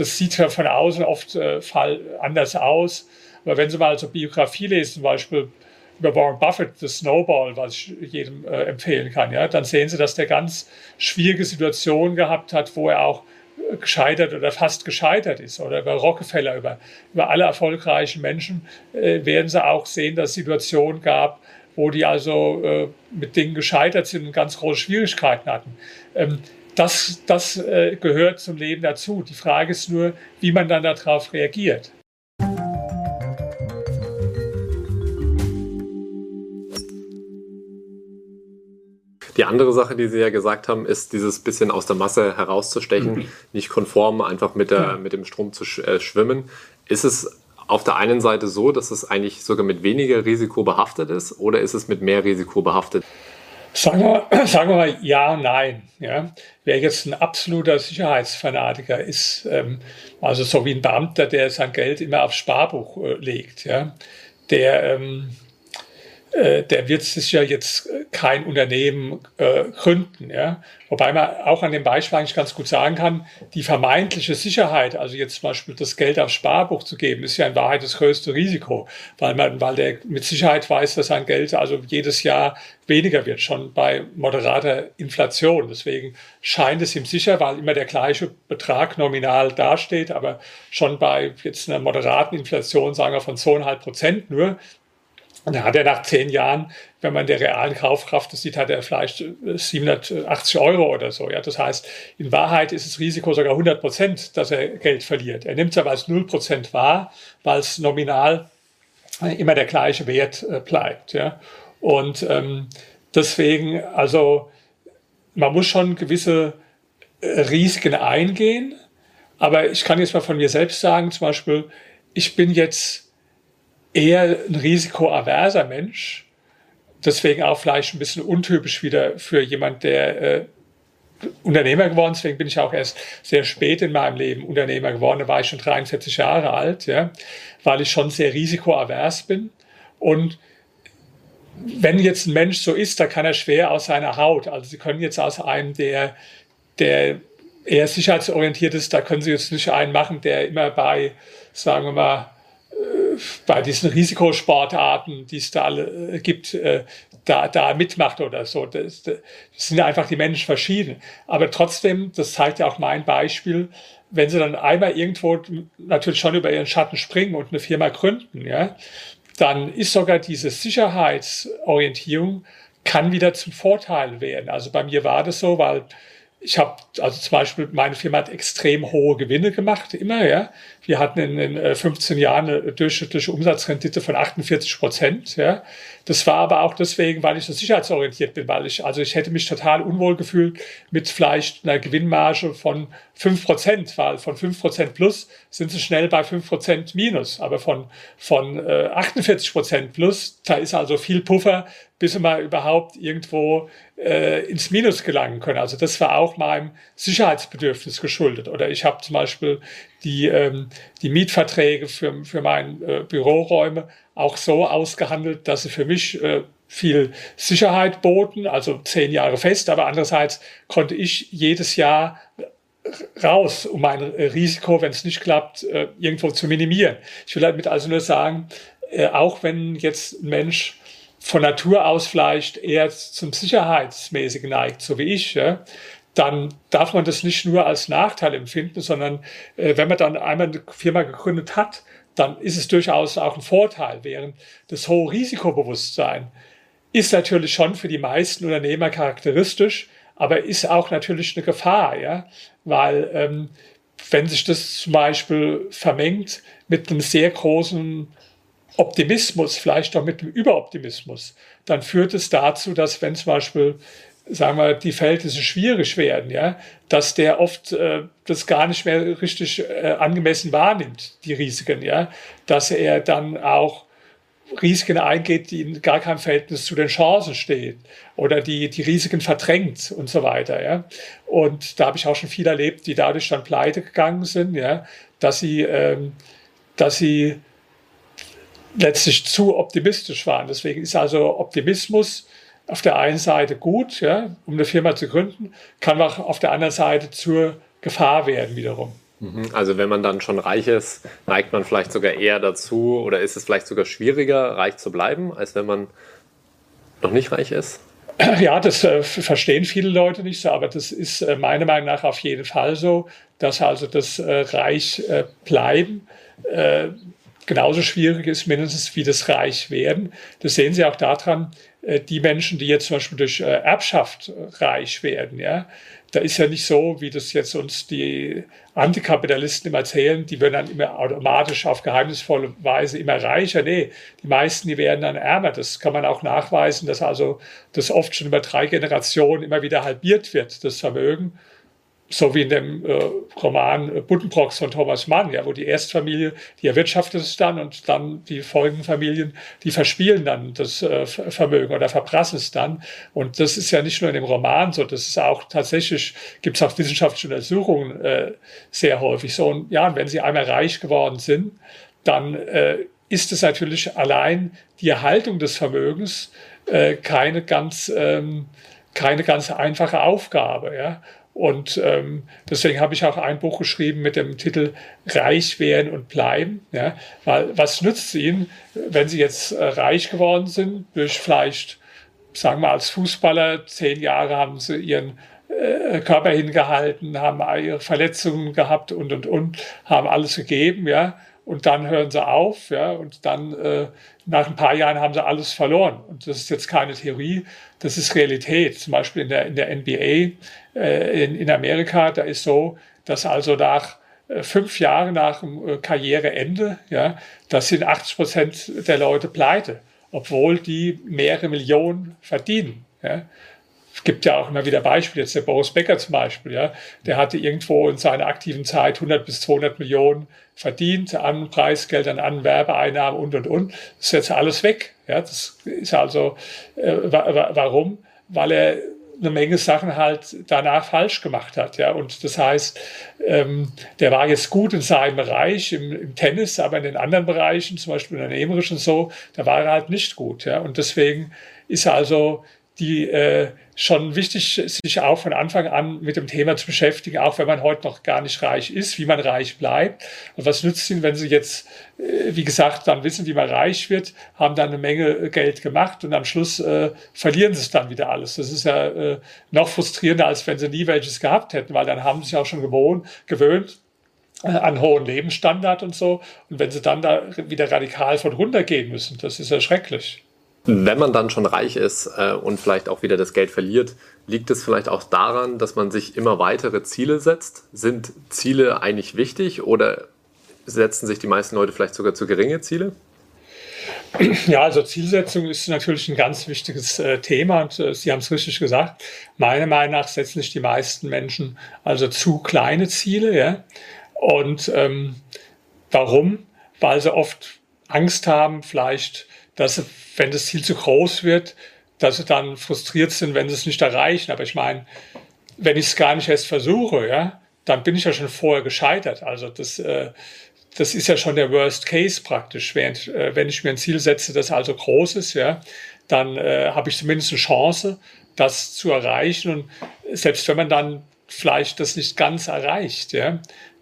das sieht ja von außen oft äh, anders aus. Aber wenn Sie mal so Biografie lesen, zum Beispiel über Warren Buffett, The Snowball, was ich jedem äh, empfehlen kann, ja, dann sehen Sie, dass der ganz schwierige Situationen gehabt hat, wo er auch äh, gescheitert oder fast gescheitert ist. Oder über Rockefeller, über, über alle erfolgreichen Menschen äh, werden Sie auch sehen, dass es Situationen gab, wo die also äh, mit Dingen gescheitert sind und ganz große Schwierigkeiten hatten. Ähm, das das äh, gehört zum Leben dazu. Die Frage ist nur, wie man dann darauf reagiert. Die andere Sache, die Sie ja gesagt haben, ist dieses bisschen aus der Masse herauszustechen, mhm. nicht konform einfach mit, der, mit dem Strom zu sch äh, schwimmen. Ist es auf der einen Seite so, dass es eigentlich sogar mit weniger Risiko behaftet ist oder ist es mit mehr Risiko behaftet? Sagen wir, sagen wir mal ja und nein. Ja. Wer jetzt ein absoluter Sicherheitsfanatiker ist, ähm, also so wie ein Beamter, der sein Geld immer aufs Sparbuch äh, legt, ja, der ähm, äh, der wird sicher jetzt kein Unternehmen äh, gründen. Ja? Wobei man auch an dem Beispiel eigentlich ganz gut sagen kann, die vermeintliche Sicherheit, also jetzt zum Beispiel das Geld aufs Sparbuch zu geben, ist ja in Wahrheit das größte Risiko, weil man, weil der mit Sicherheit weiß, dass sein Geld also jedes Jahr weniger wird, schon bei moderater Inflation. Deswegen scheint es ihm sicher, weil immer der gleiche Betrag nominal dasteht, aber schon bei jetzt einer moderaten Inflation, sagen wir von zweieinhalb Prozent nur, und da hat er nach zehn Jahren, wenn man der realen Kaufkraft das sieht, hat er vielleicht 780 Euro oder so. Ja, das heißt, in Wahrheit ist das Risiko sogar 100 Prozent, dass er Geld verliert. Er nimmt es aber als 0 Prozent wahr, weil es nominal immer der gleiche Wert äh, bleibt. Ja. Und ähm, deswegen, also man muss schon gewisse äh, Risiken eingehen. Aber ich kann jetzt mal von mir selbst sagen, zum Beispiel, ich bin jetzt eher ein risikoaverser Mensch. Deswegen auch vielleicht ein bisschen untypisch wieder für jemand, der äh, Unternehmer geworden ist. Deswegen bin ich auch erst sehr spät in meinem Leben Unternehmer geworden. Da war ich schon 43 Jahre alt, ja, weil ich schon sehr risikoavers bin. Und wenn jetzt ein Mensch so ist, da kann er schwer aus seiner Haut. Also Sie können jetzt aus einem, der, der eher sicherheitsorientiert ist, da können Sie jetzt nicht einen machen, der immer bei, sagen wir mal, bei diesen Risikosportarten, die es da alle äh, gibt, äh, da, da mitmacht oder so. Das, das sind einfach die Menschen verschieden. Aber trotzdem, das zeigt ja auch mein Beispiel, wenn sie dann einmal irgendwo natürlich schon über ihren Schatten springen und eine Firma gründen, ja, dann ist sogar diese Sicherheitsorientierung kann wieder zum Vorteil werden. Also bei mir war das so, weil ich habe, also zum Beispiel, meine Firma hat extrem hohe Gewinne gemacht, immer, ja. Wir hatten in, in 15 äh, Jahren eine durchschnittliche Umsatzrendite von 48 Prozent, ja. Das war aber auch deswegen, weil ich so sicherheitsorientiert bin, weil ich, also ich hätte mich total unwohl gefühlt mit vielleicht einer Gewinnmarge von 5 Prozent, weil von 5 Prozent plus sind sie schnell bei 5 Prozent minus, aber von, von äh, 48 Prozent plus, da ist also viel Puffer, bis wir mal überhaupt irgendwo äh, ins Minus gelangen können. Also das war auch meinem Sicherheitsbedürfnis geschuldet. Oder ich habe zum Beispiel die, ähm, die Mietverträge für, für meine äh, Büroräume auch so ausgehandelt, dass sie für mich äh, viel Sicherheit boten, also zehn Jahre fest, aber andererseits konnte ich jedes Jahr raus, um mein Risiko, wenn es nicht klappt, äh, irgendwo zu minimieren. Ich will damit also nur sagen, äh, auch wenn jetzt ein Mensch von Natur aus vielleicht eher zum Sicherheitsmäßigen neigt, so wie ich, ja, dann darf man das nicht nur als Nachteil empfinden, sondern äh, wenn man dann einmal eine Firma gegründet hat, dann ist es durchaus auch ein Vorteil, während das hohe Risikobewusstsein ist natürlich schon für die meisten Unternehmer charakteristisch, aber ist auch natürlich eine Gefahr, ja, weil ähm, wenn sich das zum Beispiel vermengt mit einem sehr großen Optimismus, vielleicht auch mit dem Überoptimismus, dann führt es dazu, dass wenn zum Beispiel sagen wir, die Verhältnisse schwierig werden, ja, dass der oft äh, das gar nicht mehr richtig äh, angemessen wahrnimmt, die Risiken, ja, dass er dann auch Risiken eingeht, die in gar keinem Verhältnis zu den Chancen stehen oder die die Risiken verdrängt und so weiter, ja. Und da habe ich auch schon viel erlebt, die dadurch dann pleite gegangen sind, ja, dass sie, ähm, dass sie letztlich zu optimistisch waren. Deswegen ist also Optimismus auf der einen Seite gut, ja, um eine Firma zu gründen, kann auch auf der anderen Seite zur Gefahr werden wiederum. Mhm. Also wenn man dann schon reich ist, neigt man vielleicht sogar eher dazu oder ist es vielleicht sogar schwieriger, reich zu bleiben, als wenn man noch nicht reich ist? Ja, das äh, verstehen viele Leute nicht so, aber das ist äh, meiner Meinung nach auf jeden Fall so, dass also das äh, Reich äh, bleiben äh, genauso schwierig ist, mindestens wie das Reich werden. Das sehen Sie auch daran, äh, die Menschen, die jetzt zum Beispiel durch Erbschaft reich werden, ja, da ist ja nicht so, wie das jetzt uns die Antikapitalisten immer erzählen, die werden dann immer automatisch auf geheimnisvolle Weise immer reicher. Nee, die meisten, die werden dann ärmer. Das kann man auch nachweisen, dass also das oft schon über drei Generationen immer wieder halbiert wird, das Vermögen so wie in dem äh, Roman Buddenbrocks von Thomas Mann, ja, wo die Erstfamilie, die erwirtschaftet es dann und dann die folgenden Familien, die verspielen dann das äh, Vermögen oder verprassen es dann. Und das ist ja nicht nur in dem Roman so, das ist auch tatsächlich, gibt es auch wissenschaftliche Untersuchungen äh, sehr häufig so. Und ja, wenn sie einmal reich geworden sind, dann äh, ist es natürlich allein die Erhaltung des Vermögens äh, keine ganz ähm, keine ganz einfache Aufgabe. Ja? Und ähm, deswegen habe ich auch ein Buch geschrieben mit dem Titel Reich werden und bleiben. Ja? Weil was nützt es Ihnen, wenn Sie jetzt äh, reich geworden sind, durch vielleicht, sagen wir als Fußballer, zehn Jahre haben Sie Ihren äh, Körper hingehalten, haben ihre Verletzungen gehabt und, und, und, haben alles gegeben, ja und dann hören sie auf, ja, und dann äh, nach ein paar Jahren haben sie alles verloren. Und das ist jetzt keine Theorie, das ist Realität. Zum Beispiel in der, in der NBA äh, in, in Amerika, da ist so, dass also nach äh, fünf Jahren nach dem äh, Karriereende, ja, das sind 80 Prozent der Leute pleite, obwohl die mehrere Millionen verdienen. Ja. Es gibt ja auch immer wieder Beispiele, jetzt der Boris Becker zum Beispiel, ja, der hatte irgendwo in seiner aktiven Zeit 100 bis 200 Millionen verdient an Preisgeldern, an Werbeeinnahmen und, und, und. Das ist jetzt alles weg. Ja, das ist also, äh, warum? Weil er eine Menge Sachen halt danach falsch gemacht hat. Ja, und das heißt, ähm, der war jetzt gut in seinem Bereich, im, im, Tennis, aber in den anderen Bereichen, zum Beispiel unternehmerisch und so, da war er halt nicht gut. Ja, und deswegen ist also die äh, schon wichtig, sich auch von Anfang an mit dem Thema zu beschäftigen, auch wenn man heute noch gar nicht reich ist, wie man reich bleibt. Und was nützt ihnen, wenn sie jetzt, äh, wie gesagt, dann wissen, wie man reich wird, haben dann eine Menge äh, Geld gemacht und am Schluss äh, verlieren sie es dann wieder alles. Das ist ja äh, noch frustrierender, als wenn sie nie welches gehabt hätten, weil dann haben sie sich auch schon gewohnt, gewöhnt, äh, an hohen Lebensstandard und so. Und wenn sie dann da wieder radikal von runtergehen müssen, das ist ja schrecklich. Wenn man dann schon reich ist äh, und vielleicht auch wieder das Geld verliert, liegt es vielleicht auch daran, dass man sich immer weitere Ziele setzt? Sind Ziele eigentlich wichtig oder setzen sich die meisten Leute vielleicht sogar zu geringe Ziele? Ja, also Zielsetzung ist natürlich ein ganz wichtiges äh, Thema und äh, Sie haben es richtig gesagt. Meiner Meinung nach setzen sich die meisten Menschen also zu kleine Ziele. Ja? Und ähm, warum? Weil sie oft Angst haben, vielleicht dass wenn das Ziel zu groß wird, dass sie dann frustriert sind, wenn sie es nicht erreichen. Aber ich meine, wenn ich es gar nicht erst versuche, ja, dann bin ich ja schon vorher gescheitert. Also das, äh, das ist ja schon der Worst Case praktisch. Während, äh, wenn ich mir ein Ziel setze, das also groß ist, ja, dann äh, habe ich zumindest eine Chance, das zu erreichen. Und selbst wenn man dann vielleicht das nicht ganz erreicht, ja,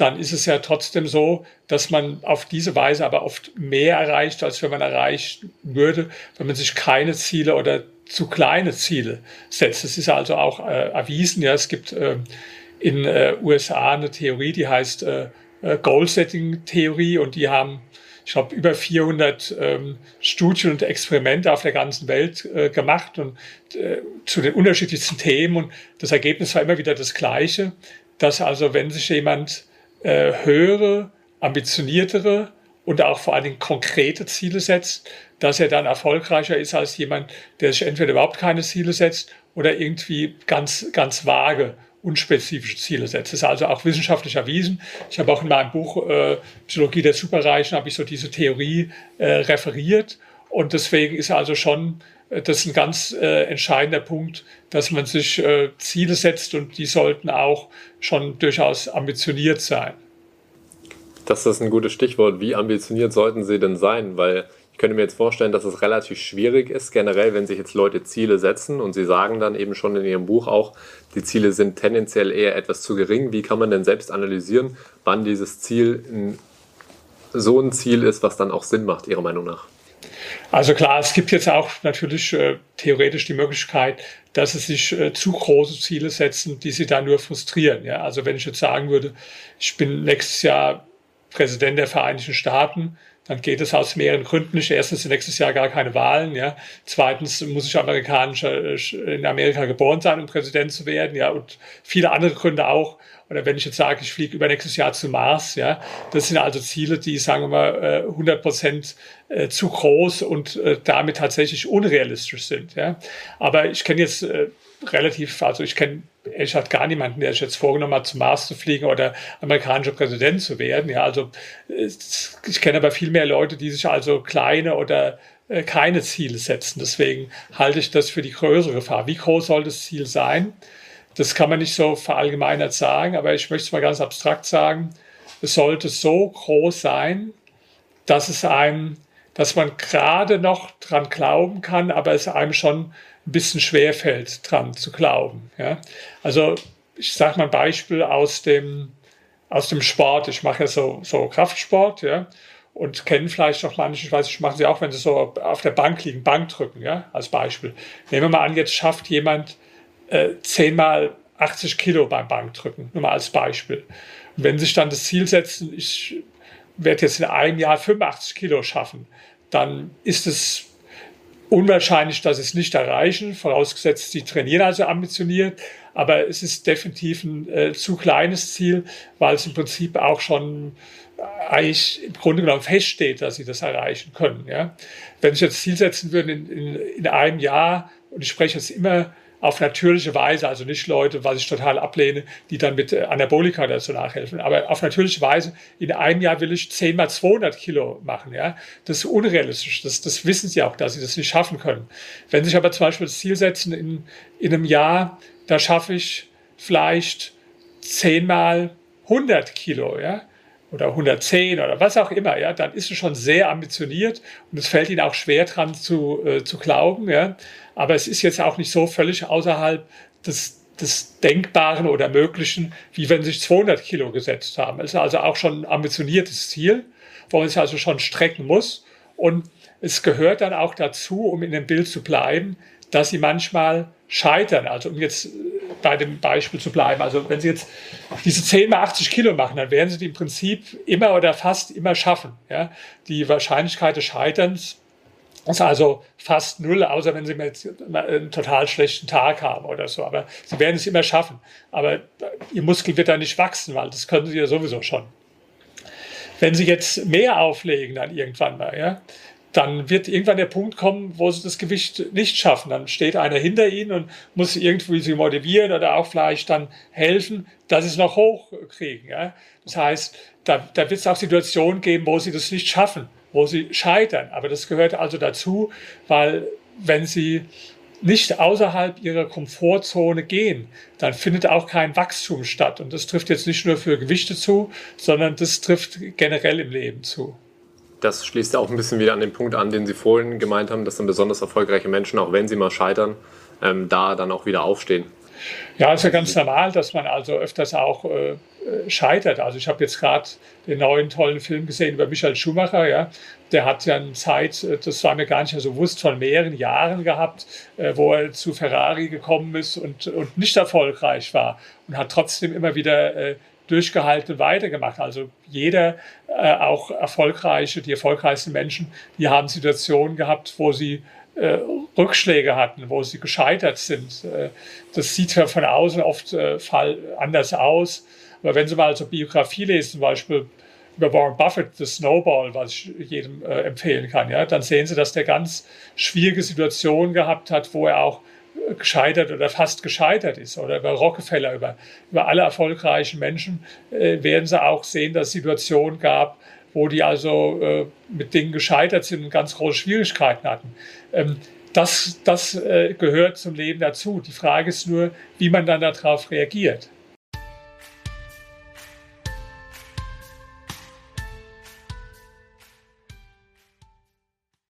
dann ist es ja trotzdem so, dass man auf diese Weise aber oft mehr erreicht, als wenn man erreichen würde, wenn man sich keine Ziele oder zu kleine Ziele setzt. Es ist also auch äh, erwiesen, ja, es gibt äh, in äh, USA eine Theorie, die heißt äh, äh Goal-Setting-Theorie und die haben, ich glaube, über 400 ähm, Studien und Experimente auf der ganzen Welt äh, gemacht und äh, zu den unterschiedlichsten Themen und das Ergebnis war immer wieder das gleiche, dass also wenn sich jemand äh, höhere, ambitioniertere und auch vor allen Dingen konkrete Ziele setzt, dass er dann erfolgreicher ist als jemand, der sich entweder überhaupt keine Ziele setzt oder irgendwie ganz, ganz vage, unspezifische Ziele setzt. Das ist also auch wissenschaftlich erwiesen. Ich habe auch in meinem Buch äh, Psychologie der Superreichen habe ich so diese Theorie äh, referiert und deswegen ist also schon das ist ein ganz äh, entscheidender Punkt, dass man sich äh, Ziele setzt und die sollten auch schon durchaus ambitioniert sein. Das ist ein gutes Stichwort. Wie ambitioniert sollten sie denn sein? Weil ich könnte mir jetzt vorstellen, dass es relativ schwierig ist, generell, wenn sich jetzt Leute Ziele setzen und sie sagen dann eben schon in ihrem Buch auch, die Ziele sind tendenziell eher etwas zu gering. Wie kann man denn selbst analysieren, wann dieses Ziel so ein Ziel ist, was dann auch Sinn macht, Ihrer Meinung nach? Also klar, es gibt jetzt auch natürlich äh, theoretisch die Möglichkeit, dass sie sich äh, zu große Ziele setzen, die sie dann nur frustrieren. Ja? Also wenn ich jetzt sagen würde, ich bin nächstes Jahr Präsident der Vereinigten Staaten, dann geht es aus mehreren Gründen nicht. Erstens nächstes Jahr gar keine Wahlen. Ja. Zweitens muss ich amerikanischer, äh, in Amerika geboren sein, um Präsident zu werden. Ja. Und viele andere Gründe auch. Oder wenn ich jetzt sage, ich fliege übernächstes Jahr zum Mars. Ja. Das sind also Ziele, die, sagen wir mal, 100 äh, Prozent äh, zu groß und damit tatsächlich unrealistisch sind. Ja. Aber ich kenne jetzt relativ, also ich kenne ehrlich gesagt gar niemanden, der sich jetzt vorgenommen hat, zum Mars zu fliegen oder amerikanischer Präsident zu werden. Ja, also ich kenne aber viel mehr Leute, die sich also kleine oder äh, keine Ziele setzen. Deswegen halte ich das für die größere Gefahr. Wie groß soll das Ziel sein? Das kann man nicht so verallgemeinert sagen, aber ich möchte es mal ganz abstrakt sagen. Es sollte so groß sein, dass es einem, dass man gerade noch dran glauben kann, aber es einem schon ein bisschen schwer fällt, dran zu glauben. Ja? Also ich sage mal ein Beispiel aus dem, aus dem Sport. Ich mache ja so, so Kraftsport, ja, und kennen vielleicht auch manche, ich weiß, ich mache sie auch, wenn sie so auf der Bank liegen, Bank drücken, ja, als Beispiel. Nehmen wir mal an, jetzt schafft jemand äh, zehnmal 80 Kilo beim Bankdrücken, nur mal als Beispiel. Und wenn sie sich dann das Ziel setzen, ich werde jetzt in einem Jahr 85 Kilo schaffen, dann ist es unwahrscheinlich, dass sie es nicht erreichen, vorausgesetzt, sie trainieren also ambitioniert. Aber es ist definitiv ein äh, zu kleines Ziel, weil es im Prinzip auch schon eigentlich im Grunde genommen feststeht, dass sie das erreichen können. Ja? Wenn sie jetzt Ziel setzen würden in, in, in einem Jahr, und ich spreche jetzt immer auf natürliche Weise, also nicht Leute, was ich total ablehne, die dann mit äh, Anabolika dazu nachhelfen, aber auf natürliche Weise, in einem Jahr will ich 10 mal 200 Kilo machen, ja. Das ist unrealistisch, das, das wissen sie auch, dass sie das nicht schaffen können. Wenn sie sich aber zum Beispiel das Ziel setzen, in, in einem Jahr, da schaffe ich vielleicht 10 mal 100 Kilo, ja, oder 110 oder was auch immer, ja, dann ist es schon sehr ambitioniert und es fällt ihnen auch schwer dran zu, äh, zu glauben, ja. Aber es ist jetzt auch nicht so völlig außerhalb des, des Denkbaren oder Möglichen, wie wenn sich 200 Kilo gesetzt haben. Es ist also auch schon ein ambitioniertes Ziel, wo man sich also schon strecken muss. Und es gehört dann auch dazu, um in dem Bild zu bleiben, dass sie manchmal scheitern. Also um jetzt bei dem Beispiel zu bleiben. Also wenn Sie jetzt diese 10 mal 80 Kilo machen, dann werden Sie die im Prinzip immer oder fast immer schaffen. Ja? Die Wahrscheinlichkeit des Scheiterns also fast null, außer wenn Sie einen total schlechten Tag haben oder so. Aber Sie werden es immer schaffen. Aber Ihr Muskel wird da nicht wachsen, weil das können Sie ja sowieso schon. Wenn Sie jetzt mehr auflegen, dann irgendwann mal, ja, dann wird irgendwann der Punkt kommen, wo sie das Gewicht nicht schaffen. Dann steht einer hinter ihnen und muss irgendwie sie motivieren oder auch vielleicht dann helfen, dass sie es noch hochkriegen. Ja? Das heißt, da, da wird es auch Situationen geben, wo sie das nicht schaffen wo sie scheitern. Aber das gehört also dazu, weil wenn sie nicht außerhalb ihrer Komfortzone gehen, dann findet auch kein Wachstum statt. Und das trifft jetzt nicht nur für Gewichte zu, sondern das trifft generell im Leben zu. Das schließt ja auch ein bisschen wieder an den Punkt an, den Sie vorhin gemeint haben, dass dann besonders erfolgreiche Menschen, auch wenn sie mal scheitern, ähm, da dann auch wieder aufstehen. Ja, ist ja ganz normal, dass man also öfters auch äh, äh, scheitert. Also ich habe jetzt gerade den neuen tollen Film gesehen über Michael Schumacher. Ja. Der hat ja eine Zeit, äh, das war mir gar nicht so bewusst, von mehreren Jahren gehabt, äh, wo er zu Ferrari gekommen ist und, und nicht erfolgreich war und hat trotzdem immer wieder durchgehalten weitergemacht. Also jeder, auch erfolgreiche, die erfolgreichsten Menschen, die haben Situationen gehabt, wo sie Rückschläge hatten, wo sie gescheitert sind. das sieht ja von außen oft anders aus. Aber wenn Sie mal so Biografie lesen, zum Beispiel über Warren Buffett, The Snowball, was ich jedem äh, empfehlen kann, ja, dann sehen Sie, dass der ganz schwierige Situationen gehabt hat, wo er auch äh, gescheitert oder fast gescheitert ist. Oder über Rockefeller, über, über alle erfolgreichen Menschen äh, werden Sie auch sehen, dass es Situationen gab, wo die also äh, mit Dingen gescheitert sind und ganz große Schwierigkeiten hatten. Ähm, das das äh, gehört zum Leben dazu. Die Frage ist nur, wie man dann darauf reagiert.